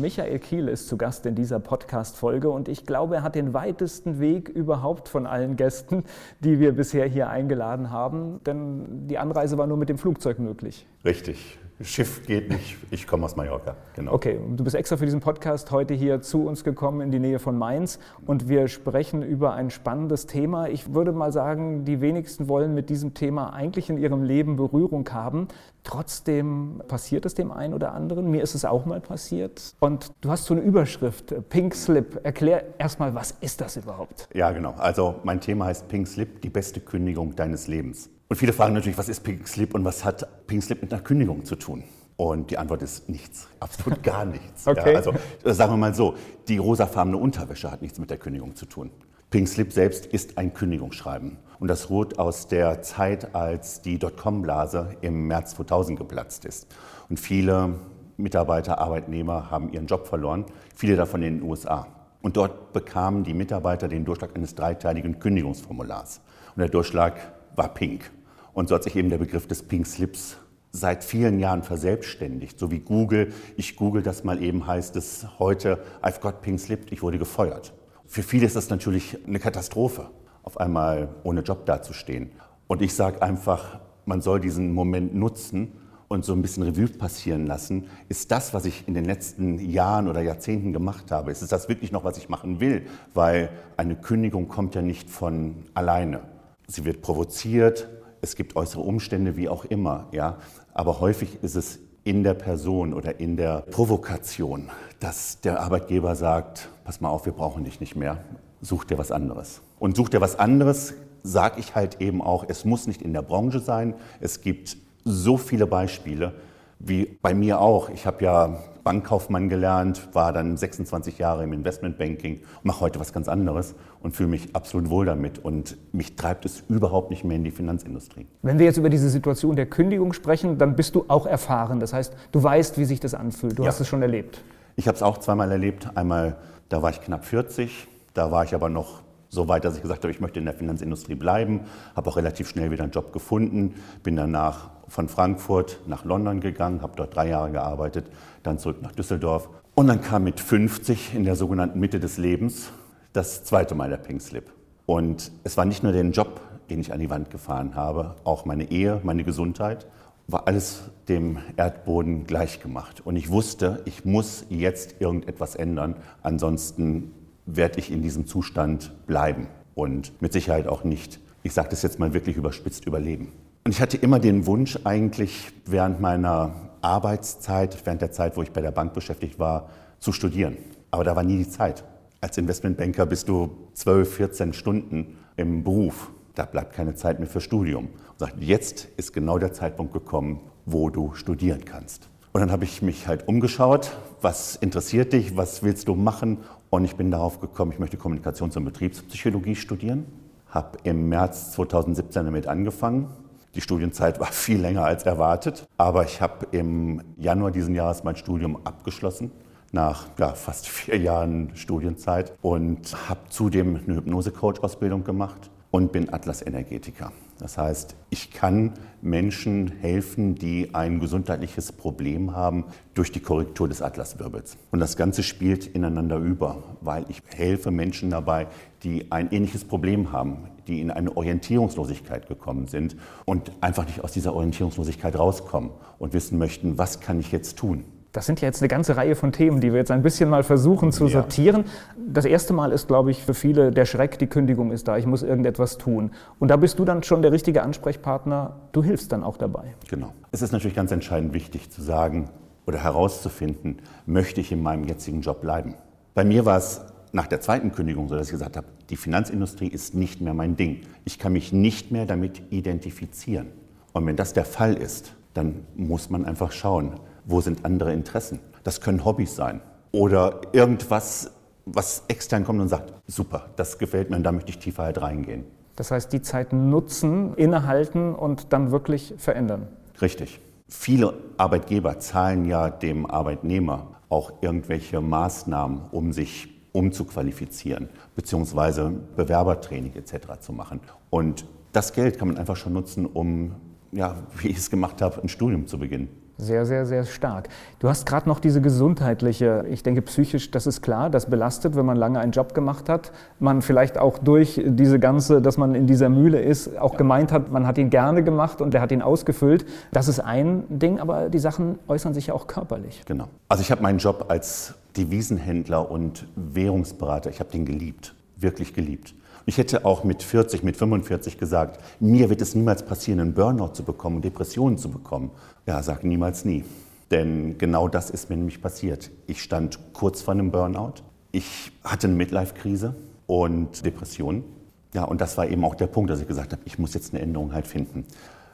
Michael Kiel ist zu Gast in dieser Podcast-Folge und ich glaube, er hat den weitesten Weg überhaupt von allen Gästen, die wir bisher hier eingeladen haben, denn die Anreise war nur mit dem Flugzeug möglich. Richtig. Schiff geht nicht, ich komme aus Mallorca. Genau. Okay, du bist extra für diesen Podcast heute hier zu uns gekommen in die Nähe von Mainz und wir sprechen über ein spannendes Thema. Ich würde mal sagen, die wenigsten wollen mit diesem Thema eigentlich in ihrem Leben Berührung haben. Trotzdem passiert es dem einen oder anderen. Mir ist es auch mal passiert. Und du hast so eine Überschrift, Pink Slip. Erklär erstmal, was ist das überhaupt? Ja, genau. Also mein Thema heißt Pink Slip, die beste Kündigung deines Lebens. Und viele fragen natürlich, was ist Pink Slip und was hat Pink Slip mit einer Kündigung zu tun? Und die Antwort ist nichts, absolut gar nichts. okay. Ja, also äh, sagen wir mal so, die rosafarbene Unterwäsche hat nichts mit der Kündigung zu tun. Pink Slip selbst ist ein Kündigungsschreiben. Und das ruht aus der Zeit, als die Dotcom-Blase im März 2000 geplatzt ist. Und viele Mitarbeiter, Arbeitnehmer haben ihren Job verloren, viele davon in den USA. Und dort bekamen die Mitarbeiter den Durchschlag eines dreiteiligen Kündigungsformulars. Und der Durchschlag war pink. Und so hat sich eben der Begriff des Pink Slips seit vielen Jahren verselbstständigt. So wie Google, ich google das mal eben, heißt es heute, I've got Pink Slip, ich wurde gefeuert. Für viele ist das natürlich eine Katastrophe, auf einmal ohne Job dazustehen. Und ich sage einfach, man soll diesen Moment nutzen und so ein bisschen Revue passieren lassen. Ist das, was ich in den letzten Jahren oder Jahrzehnten gemacht habe, ist das wirklich noch, was ich machen will? Weil eine Kündigung kommt ja nicht von alleine. Sie wird provoziert, es gibt äußere Umstände, wie auch immer, ja. Aber häufig ist es in der Person oder in der Provokation, dass der Arbeitgeber sagt, pass mal auf, wir brauchen dich nicht mehr, such dir was anderes. Und such dir was anderes, sage ich halt eben auch, es muss nicht in der Branche sein. Es gibt so viele Beispiele, wie bei mir auch. Ich habe ja Bankkaufmann gelernt, war dann 26 Jahre im Investmentbanking, mache heute was ganz anderes und fühle mich absolut wohl damit. Und mich treibt es überhaupt nicht mehr in die Finanzindustrie. Wenn wir jetzt über diese Situation der Kündigung sprechen, dann bist du auch erfahren. Das heißt, du weißt, wie sich das anfühlt. Du ja. hast es schon erlebt. Ich habe es auch zweimal erlebt. Einmal, da war ich knapp 40. Da war ich aber noch so weit, dass ich gesagt habe, ich möchte in der Finanzindustrie bleiben. Habe auch relativ schnell wieder einen Job gefunden. Bin danach von Frankfurt nach London gegangen, habe dort drei Jahre gearbeitet, dann zurück nach Düsseldorf. Und dann kam mit 50 in der sogenannten Mitte des Lebens das zweite Mal der Pink Slip. Und es war nicht nur der Job, den ich an die Wand gefahren habe, auch meine Ehe, meine Gesundheit, war alles dem Erdboden gleichgemacht. Und ich wusste, ich muss jetzt irgendetwas ändern, ansonsten werde ich in diesem Zustand bleiben und mit Sicherheit auch nicht, ich sage das jetzt mal wirklich überspitzt, überleben. Und ich hatte immer den Wunsch eigentlich während meiner Arbeitszeit, während der Zeit, wo ich bei der Bank beschäftigt war, zu studieren. Aber da war nie die Zeit. Als Investmentbanker bist du 12, 14 Stunden im Beruf. Da bleibt keine Zeit mehr für Studium. Und sagt, jetzt ist genau der Zeitpunkt gekommen, wo du studieren kannst. Und dann habe ich mich halt umgeschaut, was interessiert dich, was willst du machen? Und ich bin darauf gekommen, ich möchte Kommunikations- und Betriebspsychologie studieren. Habe im März 2017 damit angefangen die Studienzeit war viel länger als erwartet, aber ich habe im Januar diesen Jahres mein Studium abgeschlossen nach ja, fast vier Jahren Studienzeit und habe zudem eine Hypnose-Coach-Ausbildung gemacht und bin Atlas-Energetiker. Das heißt, ich kann Menschen helfen, die ein gesundheitliches Problem haben durch die Korrektur des Atlaswirbels. Und das Ganze spielt ineinander über, weil ich helfe Menschen dabei, die ein ähnliches Problem haben, die in eine Orientierungslosigkeit gekommen sind und einfach nicht aus dieser Orientierungslosigkeit rauskommen und wissen möchten, was kann ich jetzt tun? Das sind ja jetzt eine ganze Reihe von Themen, die wir jetzt ein bisschen mal versuchen zu ja. sortieren. Das erste Mal ist, glaube ich, für viele der Schreck, die Kündigung ist da, ich muss irgendetwas tun. Und da bist du dann schon der richtige Ansprechpartner, du hilfst dann auch dabei. Genau. Es ist natürlich ganz entscheidend wichtig zu sagen oder herauszufinden, möchte ich in meinem jetzigen Job bleiben. Bei mir war es nach der zweiten Kündigung so, dass ich gesagt habe, die Finanzindustrie ist nicht mehr mein Ding. Ich kann mich nicht mehr damit identifizieren. Und wenn das der Fall ist, dann muss man einfach schauen, wo sind andere Interessen? Das können Hobbys sein oder irgendwas, was extern kommt und sagt, super, das gefällt mir und da möchte ich tiefer halt reingehen. Das heißt, die Zeit nutzen, innehalten und dann wirklich verändern. Richtig. Viele Arbeitgeber zahlen ja dem Arbeitnehmer auch irgendwelche Maßnahmen, um sich umzuqualifizieren, beziehungsweise Bewerbertraining etc. zu machen. Und das Geld kann man einfach schon nutzen, um, ja, wie ich es gemacht habe, ein Studium zu beginnen. Sehr, sehr, sehr stark. Du hast gerade noch diese gesundheitliche, ich denke psychisch, das ist klar, das belastet, wenn man lange einen Job gemacht hat. Man vielleicht auch durch diese ganze, dass man in dieser Mühle ist, auch gemeint hat, man hat ihn gerne gemacht und der hat ihn ausgefüllt. Das ist ein Ding, aber die Sachen äußern sich ja auch körperlich. Genau. Also ich habe meinen Job als Devisenhändler und Währungsberater, ich habe den geliebt, wirklich geliebt. Ich hätte auch mit 40, mit 45 gesagt, mir wird es niemals passieren, einen Burnout zu bekommen, Depressionen zu bekommen. Ja, sag niemals nie. Denn genau das ist mir nämlich passiert. Ich stand kurz vor einem Burnout. Ich hatte eine Midlife-Krise und Depressionen. Ja, und das war eben auch der Punkt, dass ich gesagt habe, ich muss jetzt eine Änderung halt finden.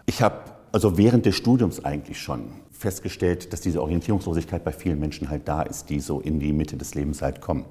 Ich habe also während des Studiums eigentlich schon festgestellt, dass diese Orientierungslosigkeit bei vielen Menschen halt da ist, die so in die Mitte des Lebens halt kommen.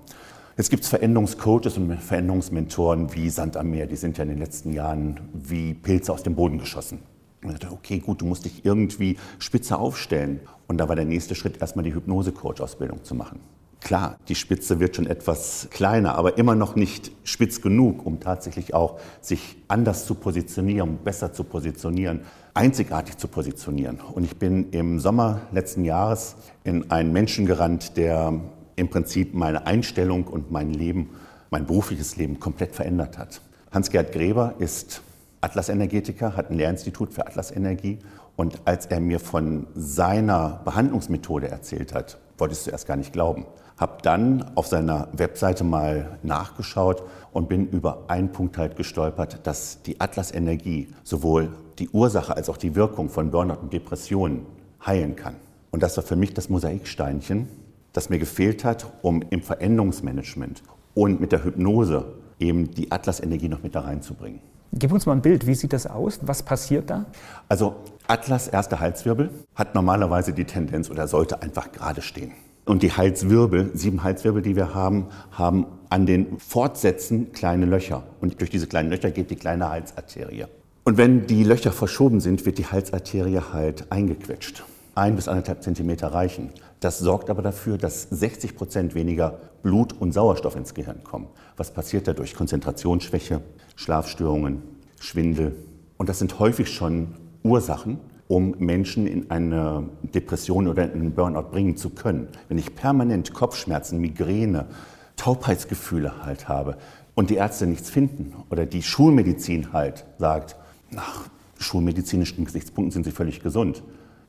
Jetzt gibt es Veränderungscoaches und Veränderungsmentoren wie Sand am Meer, die sind ja in den letzten Jahren wie Pilze aus dem Boden geschossen. Und ich dachte, okay, gut, du musst dich irgendwie spitze aufstellen. Und da war der nächste Schritt, erstmal die Hypnose-Coach-Ausbildung zu machen. Klar, die Spitze wird schon etwas kleiner, aber immer noch nicht spitz genug, um tatsächlich auch sich anders zu positionieren, besser zu positionieren, einzigartig zu positionieren. Und ich bin im Sommer letzten Jahres in einen Menschen gerannt, der im Prinzip meine Einstellung und mein Leben, mein berufliches Leben komplett verändert hat. Hans-Gerd Gräber ist Atlas-Energetiker, hat ein Lehrinstitut für Atlas-Energie. Und als er mir von seiner Behandlungsmethode erzählt hat, wollte ich es zuerst gar nicht glauben. Habe dann auf seiner Webseite mal nachgeschaut und bin über einen Punkt halt gestolpert, dass die Atlas-Energie sowohl die Ursache als auch die Wirkung von Burnout und Depressionen heilen kann. Und das war für mich das Mosaiksteinchen, das mir gefehlt hat, um im Veränderungsmanagement und mit der Hypnose eben die Atlas-Energie noch mit da reinzubringen. Gib uns mal ein Bild, wie sieht das aus? Was passiert da? Also Atlas erster Halswirbel hat normalerweise die Tendenz oder sollte einfach gerade stehen. Und die Halswirbel, sieben Halswirbel, die wir haben, haben an den Fortsätzen kleine Löcher. Und durch diese kleinen Löcher geht die kleine Halsarterie. Und wenn die Löcher verschoben sind, wird die Halsarterie halt eingequetscht. Ein bis anderthalb Zentimeter reichen. Das sorgt aber dafür, dass 60 Prozent weniger Blut und Sauerstoff ins Gehirn kommen. Was passiert dadurch? Konzentrationsschwäche, Schlafstörungen, Schwindel. Und das sind häufig schon Ursachen, um Menschen in eine Depression oder in einen Burnout bringen zu können. Wenn ich permanent Kopfschmerzen, Migräne, Taubheitsgefühle halt habe und die Ärzte nichts finden oder die Schulmedizin halt sagt, nach schulmedizinischen Gesichtspunkten sind sie völlig gesund,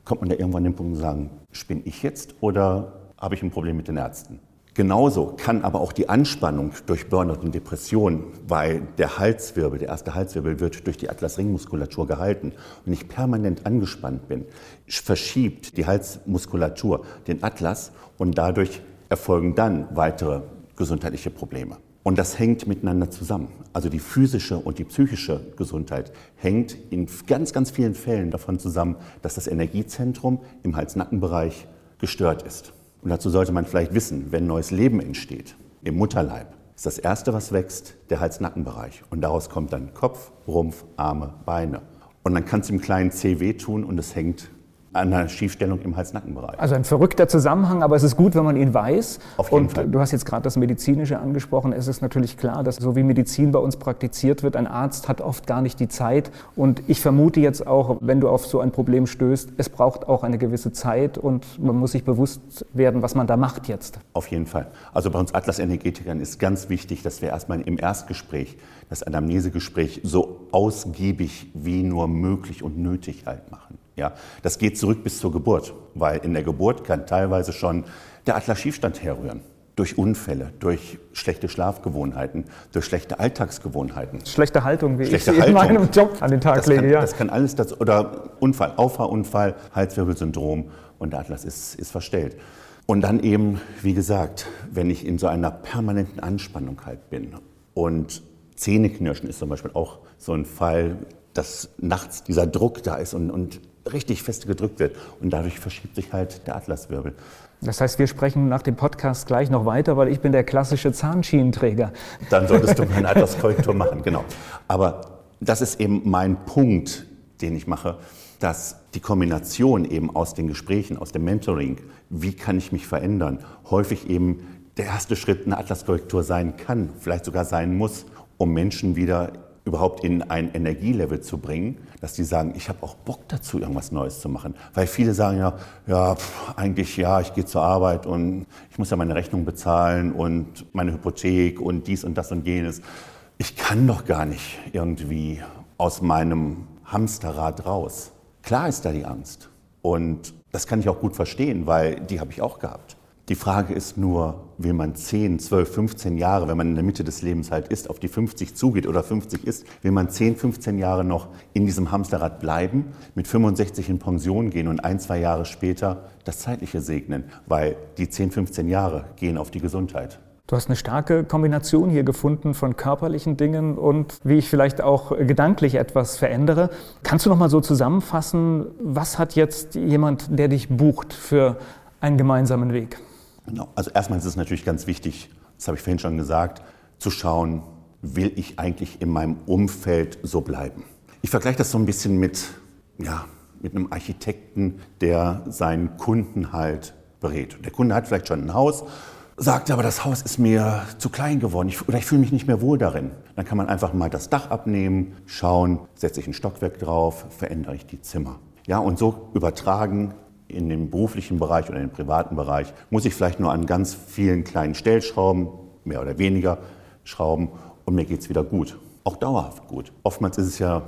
kommt man da irgendwann an den Punkt zu sagen, spinne ich jetzt oder habe ich ein Problem mit den Ärzten? Genauso kann aber auch die Anspannung durch Burnout und Depression, weil der Halswirbel, der erste Halswirbel wird durch die Atlasringmuskulatur gehalten und ich permanent angespannt bin, verschiebt die Halsmuskulatur den Atlas und dadurch erfolgen dann weitere gesundheitliche Probleme. Und das hängt miteinander zusammen. Also die physische und die psychische Gesundheit hängt in ganz, ganz vielen Fällen davon zusammen, dass das Energiezentrum im Hals-Nacken-Bereich gestört ist. Und dazu sollte man vielleicht wissen, wenn neues Leben entsteht im Mutterleib, ist das Erste, was wächst, der Hals-Nacken-Bereich. Und daraus kommt dann Kopf, Rumpf, Arme, Beine. Und dann kann es im kleinen C wehtun und es hängt einer Schiefstellung im Hals-Nacken-Bereich. Also ein verrückter Zusammenhang, aber es ist gut, wenn man ihn weiß. Auf jeden und Fall. du hast jetzt gerade das Medizinische angesprochen. Es ist natürlich klar, dass so wie Medizin bei uns praktiziert wird, ein Arzt hat oft gar nicht die Zeit. Und ich vermute jetzt auch, wenn du auf so ein Problem stößt, es braucht auch eine gewisse Zeit und man muss sich bewusst werden, was man da macht jetzt. Auf jeden Fall. Also bei uns Atlas-Energetikern ist ganz wichtig, dass wir erstmal im Erstgespräch, das Anamnesegespräch, so ausgiebig wie nur möglich und nötig halt machen. Ja, das geht zurück bis zur Geburt, weil in der Geburt kann teilweise schon der Atlas-Schiefstand herrühren. Durch Unfälle, durch schlechte Schlafgewohnheiten, durch schlechte Alltagsgewohnheiten. Schlechte Haltung, wie Schlechte ich sie in meinem Job an den Tag Das lege. kann, ja. das kann alles dazu, oder Unfall, Auffahrunfall, Halswirbelsyndrom und der Atlas ist, ist verstellt. Und dann eben, wie gesagt, wenn ich in so einer permanenten Anspannung halt bin und Zähneknirschen ist zum Beispiel auch so ein Fall, dass nachts dieser Druck da ist und, und richtig fest gedrückt wird. Und dadurch verschiebt sich halt der Atlaswirbel. Das heißt, wir sprechen nach dem Podcast gleich noch weiter, weil ich bin der klassische Zahnschienenträger. Dann solltest du eine Atlaskorrektur machen, genau. Aber das ist eben mein Punkt, den ich mache, dass die Kombination eben aus den Gesprächen, aus dem Mentoring, wie kann ich mich verändern, häufig eben der erste Schritt eine Atlaskorrektur sein kann, vielleicht sogar sein muss, um Menschen wieder überhaupt in ein Energielevel zu bringen, dass die sagen, ich habe auch Bock dazu, irgendwas Neues zu machen. Weil viele sagen ja, ja, pff, eigentlich ja, ich gehe zur Arbeit und ich muss ja meine Rechnung bezahlen und meine Hypothek und dies und das und jenes. Ich kann doch gar nicht irgendwie aus meinem Hamsterrad raus. Klar ist da die Angst. Und das kann ich auch gut verstehen, weil die habe ich auch gehabt. Die Frage ist nur, will man 10, 12, 15 Jahre, wenn man in der Mitte des Lebens halt ist, auf die 50 zugeht oder 50 ist, will man 10, 15 Jahre noch in diesem Hamsterrad bleiben, mit 65 in Pension gehen und ein, zwei Jahre später das Zeitliche segnen, weil die 10, 15 Jahre gehen auf die Gesundheit. Du hast eine starke Kombination hier gefunden von körperlichen Dingen und wie ich vielleicht auch gedanklich etwas verändere. Kannst du noch mal so zusammenfassen, was hat jetzt jemand, der dich bucht für einen gemeinsamen Weg? Genau. Also erstmal ist es natürlich ganz wichtig, das habe ich vorhin schon gesagt, zu schauen, will ich eigentlich in meinem Umfeld so bleiben? Ich vergleiche das so ein bisschen mit, ja, mit einem Architekten, der seinen Kunden halt berät. Der Kunde hat vielleicht schon ein Haus, sagt aber, das Haus ist mir zu klein geworden ich, oder ich fühle mich nicht mehr wohl darin. Dann kann man einfach mal das Dach abnehmen, schauen, setze ich ein Stockwerk drauf, verändere ich die Zimmer. Ja, und so übertragen in dem beruflichen Bereich oder den privaten Bereich muss ich vielleicht nur an ganz vielen kleinen Stellschrauben, mehr oder weniger schrauben und mir geht es wieder gut. Auch dauerhaft gut. Oftmals ist es ja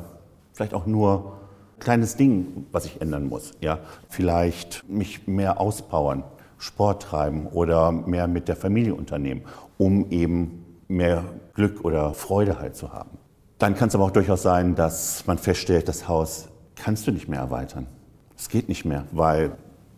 vielleicht auch nur ein kleines Ding, was ich ändern muss. Ja? Vielleicht mich mehr auspowern, Sport treiben oder mehr mit der Familie unternehmen, um eben mehr Glück oder Freude halt zu haben. Dann kann es aber auch durchaus sein, dass man feststellt, das Haus kannst du nicht mehr erweitern. Es geht nicht mehr, weil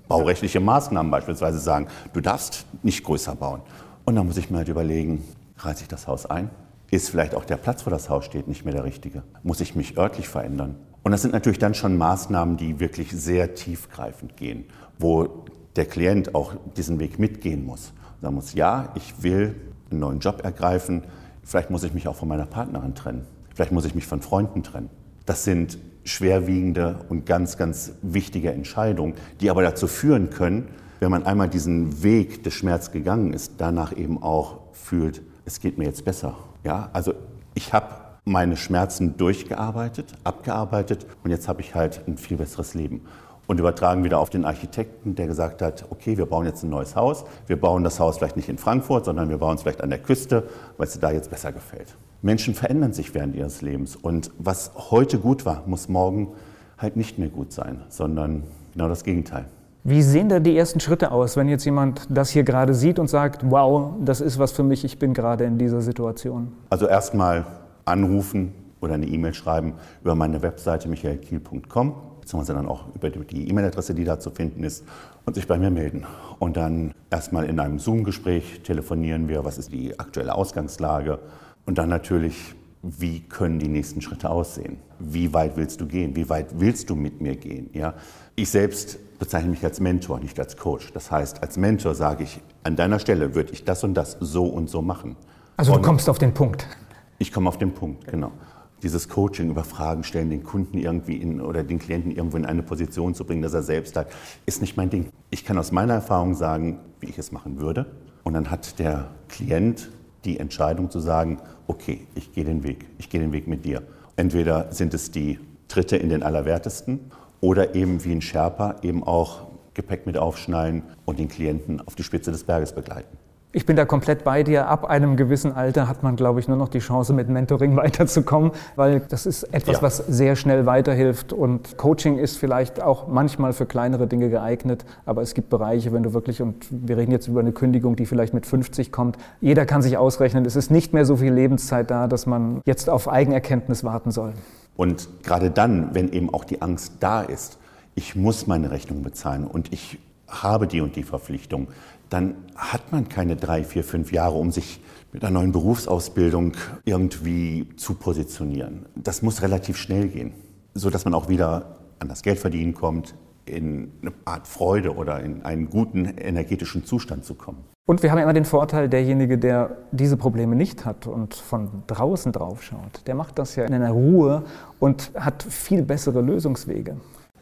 baurechtliche Maßnahmen beispielsweise sagen, du darfst nicht größer bauen. Und dann muss ich mir halt überlegen, reiße ich das Haus ein? Ist vielleicht auch der Platz, wo das Haus steht, nicht mehr der richtige? Muss ich mich örtlich verändern? Und das sind natürlich dann schon Maßnahmen, die wirklich sehr tiefgreifend gehen, wo der Klient auch diesen Weg mitgehen muss. Und sagen muss, ja, ich will einen neuen Job ergreifen, vielleicht muss ich mich auch von meiner Partnerin trennen, vielleicht muss ich mich von Freunden trennen. Das sind schwerwiegende und ganz, ganz wichtige Entscheidungen, die aber dazu führen können, wenn man einmal diesen Weg des Schmerz gegangen ist, danach eben auch fühlt, es geht mir jetzt besser. Ja, also ich habe meine Schmerzen durchgearbeitet, abgearbeitet und jetzt habe ich halt ein viel besseres Leben. Und übertragen wieder auf den Architekten, der gesagt hat, okay, wir bauen jetzt ein neues Haus. Wir bauen das Haus vielleicht nicht in Frankfurt, sondern wir bauen es vielleicht an der Küste, weil es dir da jetzt besser gefällt. Menschen verändern sich während ihres Lebens. Und was heute gut war, muss morgen halt nicht mehr gut sein, sondern genau das Gegenteil. Wie sehen da die ersten Schritte aus, wenn jetzt jemand das hier gerade sieht und sagt, wow, das ist was für mich, ich bin gerade in dieser Situation? Also erstmal anrufen oder eine E-Mail schreiben über meine Webseite michaelkiel.com, beziehungsweise dann auch über die E-Mail-Adresse, die da zu finden ist, und sich bei mir melden. Und dann erstmal in einem Zoom-Gespräch telefonieren wir, was ist die aktuelle Ausgangslage, und dann natürlich, wie können die nächsten Schritte aussehen? Wie weit willst du gehen? Wie weit willst du mit mir gehen? Ja? Ich selbst bezeichne mich als Mentor, nicht als Coach. Das heißt, als Mentor sage ich, an deiner Stelle würde ich das und das so und so machen. Also du kommst auf den Punkt. Ich komme auf den Punkt, genau. Dieses Coaching über Fragen stellen, den Kunden irgendwie in, oder den Klienten irgendwo in eine Position zu bringen, dass er selbst hat, ist nicht mein Ding. Ich kann aus meiner Erfahrung sagen, wie ich es machen würde. Und dann hat der Klient die Entscheidung zu sagen, okay, ich gehe den Weg, ich gehe den Weg mit dir. Entweder sind es die Tritte in den Allerwertesten oder eben wie ein Sherpa eben auch Gepäck mit aufschnallen und den Klienten auf die Spitze des Berges begleiten. Ich bin da komplett bei dir. Ab einem gewissen Alter hat man, glaube ich, nur noch die Chance, mit Mentoring weiterzukommen, weil das ist etwas, ja. was sehr schnell weiterhilft. Und Coaching ist vielleicht auch manchmal für kleinere Dinge geeignet, aber es gibt Bereiche, wenn du wirklich, und wir reden jetzt über eine Kündigung, die vielleicht mit 50 kommt, jeder kann sich ausrechnen, es ist nicht mehr so viel Lebenszeit da, dass man jetzt auf Eigenerkenntnis warten soll. Und gerade dann, wenn eben auch die Angst da ist, ich muss meine Rechnung bezahlen und ich habe die und die Verpflichtung, dann hat man keine drei, vier, fünf Jahre, um sich mit einer neuen Berufsausbildung irgendwie zu positionieren. Das muss relativ schnell gehen, so dass man auch wieder an das Geldverdienen kommt, in eine Art Freude oder in einen guten energetischen Zustand zu kommen. Und wir haben ja immer den Vorteil, derjenige, der diese Probleme nicht hat und von draußen drauf schaut, der macht das ja in einer Ruhe und hat viel bessere Lösungswege.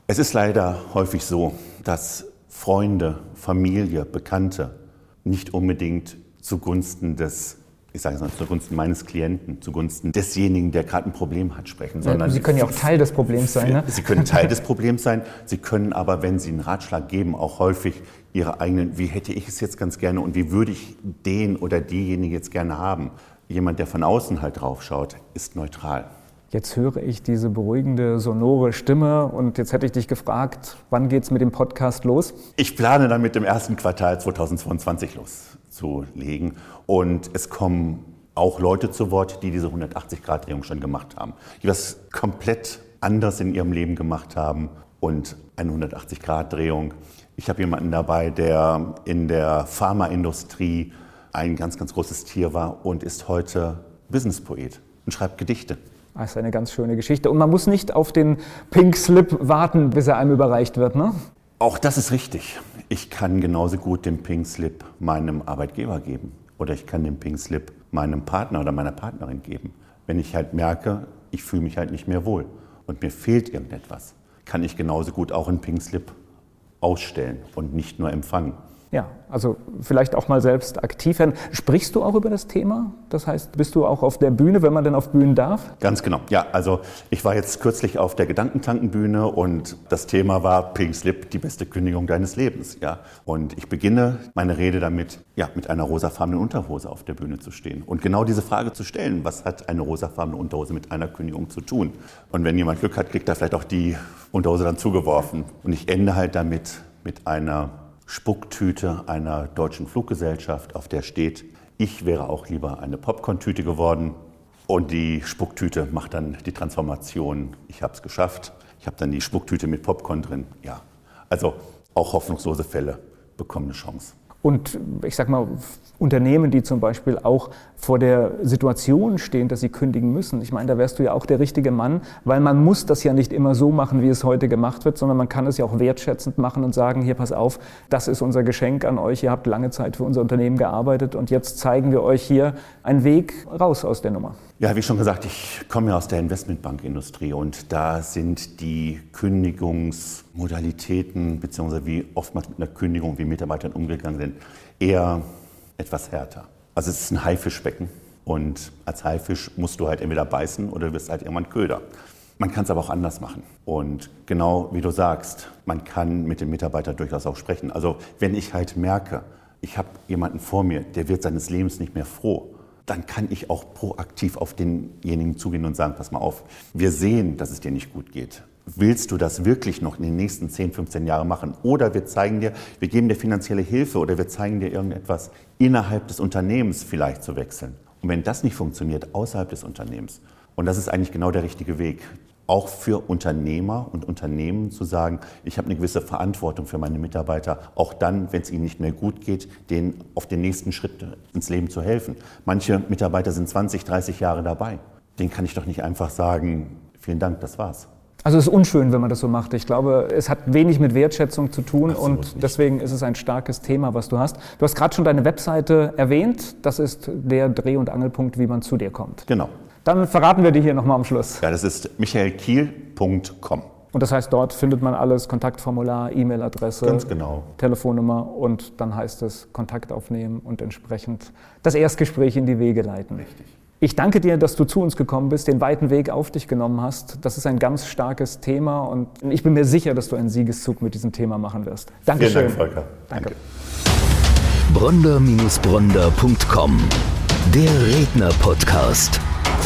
Es ist leider häufig so, dass Freunde, Familie, Bekannte nicht unbedingt zugunsten des ich sage es mal, zugunsten meines Klienten, zugunsten desjenigen, der gerade ein Problem hat, sprechen. Sondern Sie können ja auch Teil des Problems sein. Ne? Sie können Teil des Problems sein. Sie können aber, wenn Sie einen Ratschlag geben, auch häufig Ihre eigenen, wie hätte ich es jetzt ganz gerne und wie würde ich den oder diejenige jetzt gerne haben. Jemand, der von außen halt drauf schaut, ist neutral. Jetzt höre ich diese beruhigende, sonore Stimme und jetzt hätte ich dich gefragt, wann geht es mit dem Podcast los? Ich plane dann mit dem ersten Quartal 2022 loszulegen und es kommen auch Leute zu Wort, die diese 180-Grad-Drehung schon gemacht haben, die was komplett anders in ihrem Leben gemacht haben und eine 180-Grad-Drehung. Ich habe jemanden dabei, der in der Pharmaindustrie ein ganz, ganz großes Tier war und ist heute Businesspoet und schreibt Gedichte. Das ist eine ganz schöne Geschichte. Und man muss nicht auf den Pink Slip warten, bis er einem überreicht wird, ne? Auch das ist richtig. Ich kann genauso gut den Pink Slip meinem Arbeitgeber geben. Oder ich kann den Pink Slip meinem Partner oder meiner Partnerin geben. Wenn ich halt merke, ich fühle mich halt nicht mehr wohl und mir fehlt irgendetwas, kann ich genauso gut auch einen Pink Slip ausstellen und nicht nur empfangen. Ja, also vielleicht auch mal selbst aktiv werden. Sprichst du auch über das Thema? Das heißt, bist du auch auf der Bühne, wenn man denn auf Bühnen darf? Ganz genau. Ja, also ich war jetzt kürzlich auf der Gedankenkrankenbühne und das Thema war Pink Slip, die beste Kündigung deines Lebens. Ja, und ich beginne meine Rede damit, ja, mit einer rosafarbenen Unterhose auf der Bühne zu stehen und genau diese Frage zu stellen: Was hat eine rosafarbene Unterhose mit einer Kündigung zu tun? Und wenn jemand Glück hat, kriegt er vielleicht auch die Unterhose dann zugeworfen. Und ich ende halt damit mit einer Spucktüte einer deutschen Fluggesellschaft, auf der steht, ich wäre auch lieber eine Popcorn-Tüte geworden. Und die Spucktüte macht dann die Transformation, ich habe es geschafft. Ich habe dann die Spucktüte mit Popcorn drin. Ja, also auch hoffnungslose Fälle bekommen eine Chance. Und ich sage mal, Unternehmen, die zum Beispiel auch vor der Situation stehen, dass sie kündigen müssen. Ich meine, da wärst du ja auch der richtige Mann, weil man muss das ja nicht immer so machen, wie es heute gemacht wird, sondern man kann es ja auch wertschätzend machen und sagen, hier pass auf, das ist unser Geschenk an euch, ihr habt lange Zeit für unser Unternehmen gearbeitet und jetzt zeigen wir euch hier einen Weg raus aus der Nummer. Ja, wie schon gesagt, ich komme ja aus der Investmentbankindustrie und da sind die Kündigungsmodalitäten, beziehungsweise wie oftmals mit einer Kündigung, wie Mitarbeitern umgegangen sind, eher etwas härter. Also es ist ein Haifischbecken und als Haifisch musst du halt entweder beißen oder du wirst halt irgendwann Köder. Man kann es aber auch anders machen. Und genau wie du sagst, man kann mit dem Mitarbeiter durchaus auch sprechen. Also wenn ich halt merke, ich habe jemanden vor mir, der wird seines Lebens nicht mehr froh, dann kann ich auch proaktiv auf denjenigen zugehen und sagen, pass mal auf, wir sehen, dass es dir nicht gut geht willst du das wirklich noch in den nächsten 10, 15 Jahren machen? Oder wir zeigen dir, wir geben dir finanzielle Hilfe oder wir zeigen dir irgendetwas innerhalb des Unternehmens vielleicht zu wechseln. Und wenn das nicht funktioniert, außerhalb des Unternehmens. Und das ist eigentlich genau der richtige Weg. Auch für Unternehmer und Unternehmen zu sagen, ich habe eine gewisse Verantwortung für meine Mitarbeiter, auch dann, wenn es ihnen nicht mehr gut geht, denen auf den nächsten Schritt ins Leben zu helfen. Manche Mitarbeiter sind 20, 30 Jahre dabei. Den kann ich doch nicht einfach sagen, vielen Dank, das war's. Also es ist unschön, wenn man das so macht. Ich glaube, es hat wenig mit Wertschätzung zu tun Absolut und nicht. deswegen ist es ein starkes Thema, was du hast. Du hast gerade schon deine Webseite erwähnt. Das ist der Dreh- und Angelpunkt, wie man zu dir kommt. Genau. Dann verraten wir die hier nochmal am Schluss. Ja, das ist michaelkiel.com. Und das heißt, dort findet man alles, Kontaktformular, E-Mail-Adresse, genau. Telefonnummer und dann heißt es Kontakt aufnehmen und entsprechend das Erstgespräch in die Wege leiten. Richtig. Ich danke dir, dass du zu uns gekommen bist, den weiten Weg auf dich genommen hast. Das ist ein ganz starkes Thema und ich bin mir sicher, dass du einen Siegeszug mit diesem Thema machen wirst. Dankeschön. Vielen Dank, Volker. Danke. Bronder-Bronder.com Der Redner-Podcast.